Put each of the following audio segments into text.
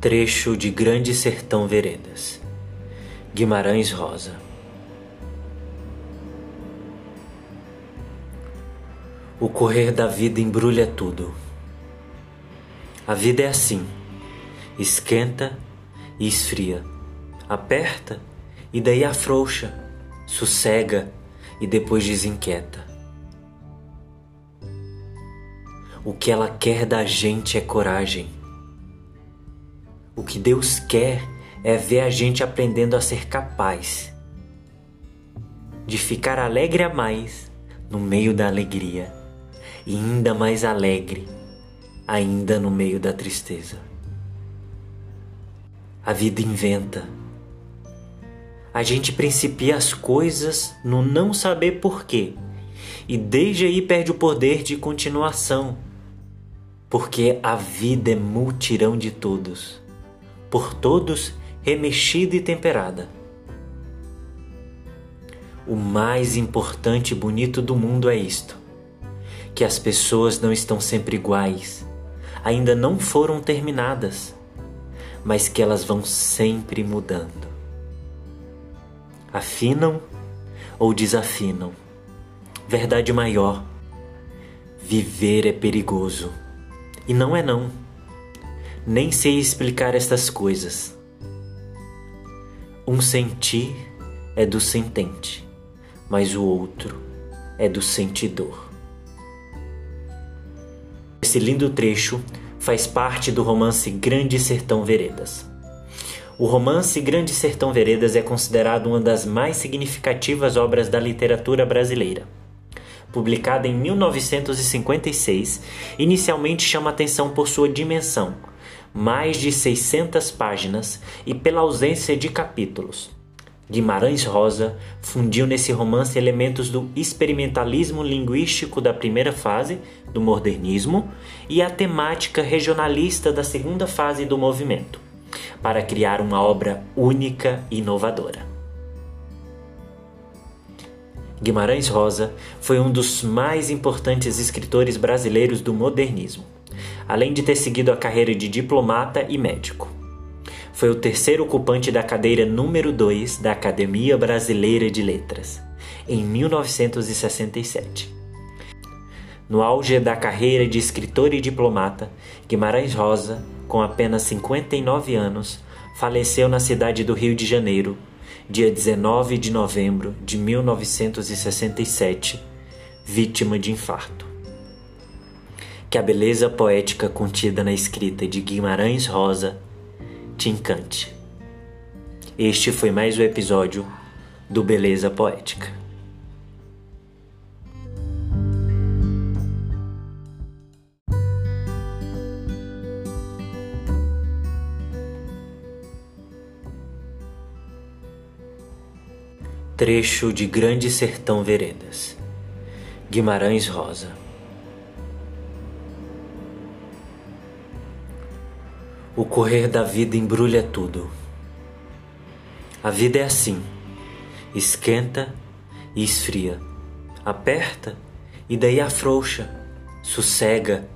Trecho de Grande Sertão Veredas. Guimarães Rosa. O correr da vida embrulha tudo. A vida é assim: esquenta e esfria, aperta e daí afrouxa, sossega e depois desinquieta. O que ela quer da gente é coragem o que Deus quer é ver a gente aprendendo a ser capaz de ficar alegre a mais no meio da alegria e ainda mais alegre ainda no meio da tristeza. A vida inventa. A gente principia as coisas no não saber porquê e desde aí perde o poder de continuação, porque a vida é multirão de todos por todos remexida e temperada. O mais importante e bonito do mundo é isto: que as pessoas não estão sempre iguais, ainda não foram terminadas, mas que elas vão sempre mudando. Afinam ou desafinam. Verdade maior: viver é perigoso. E não é não. Nem sei explicar estas coisas. Um sentir é do sentente, mas o outro é do sentidor. Esse lindo trecho faz parte do romance Grande Sertão Veredas. O romance Grande Sertão Veredas é considerado uma das mais significativas obras da literatura brasileira. Publicada em 1956, inicialmente chama atenção por sua dimensão, mais de 600 páginas e pela ausência de capítulos. Guimarães Rosa fundiu nesse romance elementos do experimentalismo linguístico da primeira fase do modernismo e a temática regionalista da segunda fase do movimento, para criar uma obra única e inovadora. Guimarães Rosa foi um dos mais importantes escritores brasileiros do modernismo além de ter seguido a carreira de diplomata e médico. Foi o terceiro ocupante da cadeira número 2 da Academia Brasileira de Letras, em 1967. No auge da carreira de escritor e diplomata, Guimarães Rosa, com apenas 59 anos, faleceu na cidade do Rio de Janeiro, dia 19 de novembro de 1967, vítima de infarto que a beleza poética contida na escrita de Guimarães Rosa te encante. Este foi mais um episódio do Beleza Poética. Trecho de Grande Sertão Veredas Guimarães Rosa O correr da vida embrulha tudo. A vida é assim: esquenta e esfria, aperta e daí afrouxa, sossega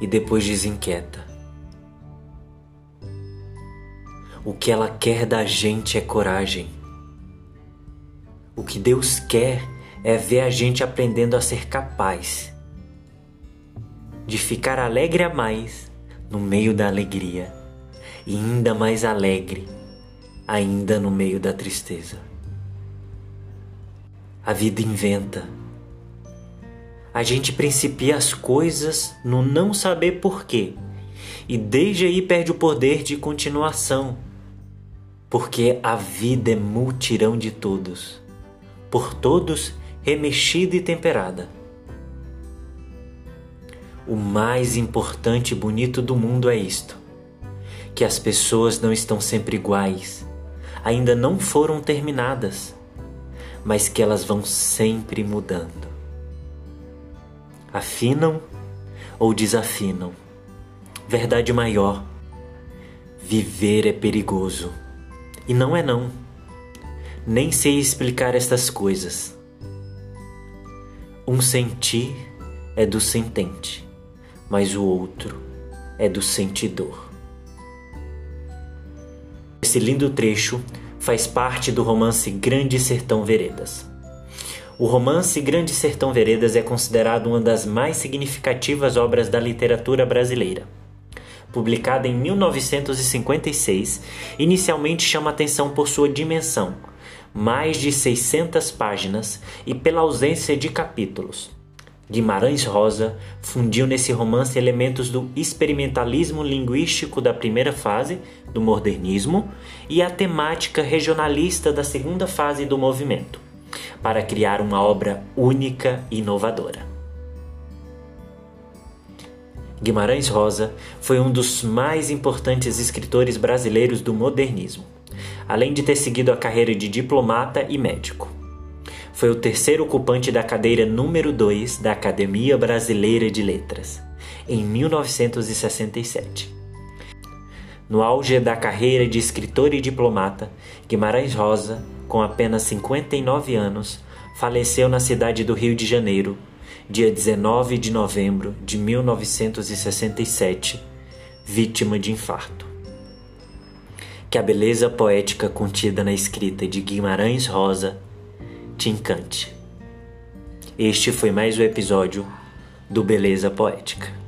e depois desinquieta. O que ela quer da gente é coragem. O que Deus quer é ver a gente aprendendo a ser capaz de ficar alegre a mais no meio da alegria e ainda mais alegre, ainda no meio da tristeza. A vida inventa. A gente principia as coisas no não saber porquê e desde aí perde o poder de continuação, porque a vida é multirão de todos, por todos remexida e temperada. O mais importante e bonito do mundo é isto: que as pessoas não estão sempre iguais, ainda não foram terminadas, mas que elas vão sempre mudando. Afinam ou desafinam. Verdade maior: viver é perigoso. E não é não. Nem sei explicar estas coisas. Um sentir é do sentente, mas o outro é do sentidor. Esse lindo trecho faz parte do romance Grande Sertão Veredas. O romance Grande Sertão Veredas é considerado uma das mais significativas obras da literatura brasileira. Publicada em 1956, inicialmente chama atenção por sua dimensão, mais de 600 páginas, e pela ausência de capítulos. Guimarães Rosa fundiu nesse romance elementos do experimentalismo linguístico da primeira fase do modernismo e a temática regionalista da segunda fase do movimento, para criar uma obra única e inovadora. Guimarães Rosa foi um dos mais importantes escritores brasileiros do modernismo, além de ter seguido a carreira de diplomata e médico foi o terceiro ocupante da cadeira número 2 da Academia Brasileira de Letras, em 1967. No auge da carreira de escritor e diplomata, Guimarães Rosa, com apenas 59 anos, faleceu na cidade do Rio de Janeiro, dia 19 de novembro de 1967, vítima de infarto. Que a beleza poética contida na escrita de Guimarães Rosa te encante. Este foi mais um episódio do Beleza Poética.